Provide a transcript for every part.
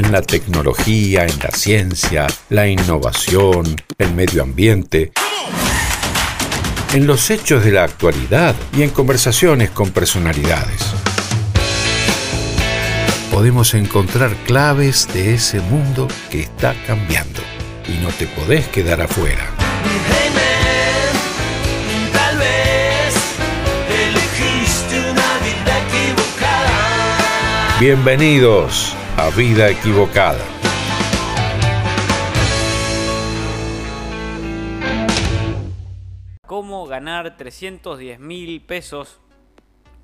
en la tecnología, en la ciencia, la innovación, el medio ambiente, en los hechos de la actualidad y en conversaciones con personalidades. Podemos encontrar claves de ese mundo que está cambiando y no te podés quedar afuera. Tal vez elegiste una vida equivocada. Bienvenidos a Vida Equivocada. ¿Cómo ganar 310 mil pesos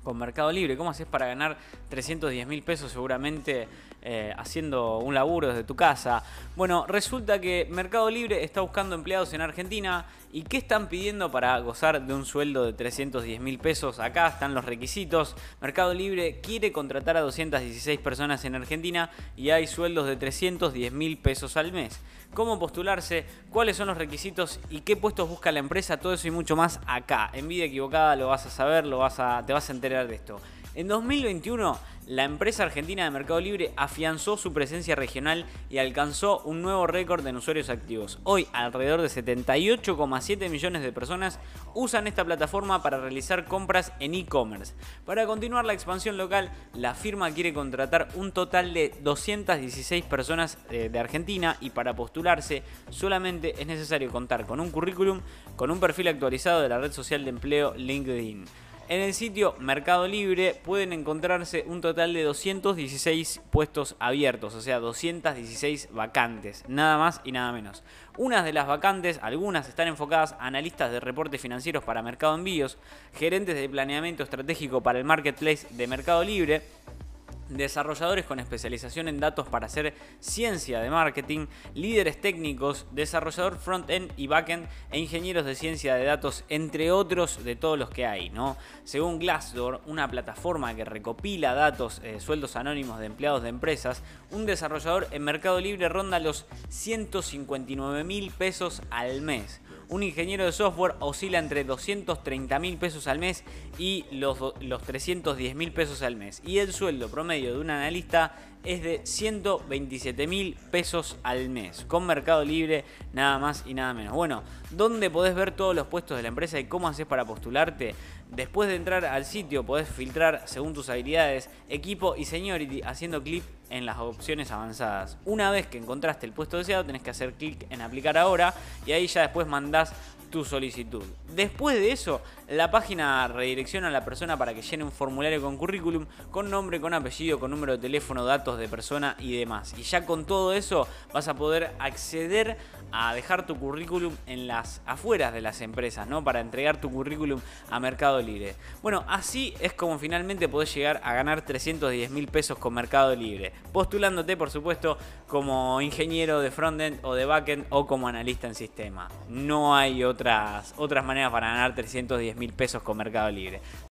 con Mercado Libre? ¿Cómo haces para ganar 310 mil pesos seguramente eh, haciendo un laburo desde tu casa? Bueno, resulta que Mercado Libre está buscando empleados en Argentina y ¿qué están pidiendo para gozar de un sueldo de 310 mil pesos? Acá están los requisitos. Mercado Libre quiere contratar a 216 personas en Argentina y hay sueldos de 310 mil pesos al mes cómo postularse, cuáles son los requisitos y qué puestos busca la empresa, todo eso y mucho más acá. En Vida Equivocada lo vas a saber, lo vas a, te vas a enterar de esto. En 2021, la empresa argentina de Mercado Libre afianzó su presencia regional y alcanzó un nuevo récord en usuarios activos. Hoy, alrededor de 78,7 millones de personas usan esta plataforma para realizar compras en e-commerce. Para continuar la expansión local, la firma quiere contratar un total de 216 personas eh, de Argentina y para postularse solamente es necesario contar con un currículum, con un perfil actualizado de la red social de empleo LinkedIn. En el sitio Mercado Libre pueden encontrarse un total de 216 puestos abiertos, o sea, 216 vacantes, nada más y nada menos. Unas de las vacantes, algunas están enfocadas a analistas de reportes financieros para Mercado Envíos, gerentes de planeamiento estratégico para el marketplace de Mercado Libre, desarrolladores con especialización en datos para hacer ciencia de marketing, líderes técnicos, desarrollador front-end y back-end e ingenieros de ciencia de datos, entre otros de todos los que hay. ¿no? Según Glassdoor, una plataforma que recopila datos, eh, sueldos anónimos de empleados de empresas, un desarrollador en Mercado Libre ronda los 159 mil pesos al mes un ingeniero de software oscila entre 230 mil pesos al mes y los, los 310 mil pesos al mes. Y el sueldo promedio de un analista es de 127 mil pesos al mes. Con Mercado Libre, nada más y nada menos. Bueno, ¿dónde podés ver todos los puestos de la empresa y cómo haces para postularte? Después de entrar al sitio podés filtrar según tus habilidades, equipo y seniority haciendo clic en las opciones avanzadas. Una vez que encontraste el puesto deseado tenés que hacer clic en aplicar ahora y ahí ya después mandás tu solicitud. Después de eso, la página redirecciona a la persona para que llene un formulario con currículum, con nombre, con apellido, con número de teléfono, datos de persona y demás. Y ya con todo eso vas a poder acceder a dejar tu currículum en las afueras de las empresas, ¿no? Para entregar tu currículum a Mercado Libre. Bueno, así es como finalmente podés llegar a ganar 310 mil pesos con Mercado Libre. Postulándote, por supuesto, como ingeniero de frontend o de backend o como analista en sistema. No hay otras, otras maneras para ganar 310 mil pesos con Mercado Libre.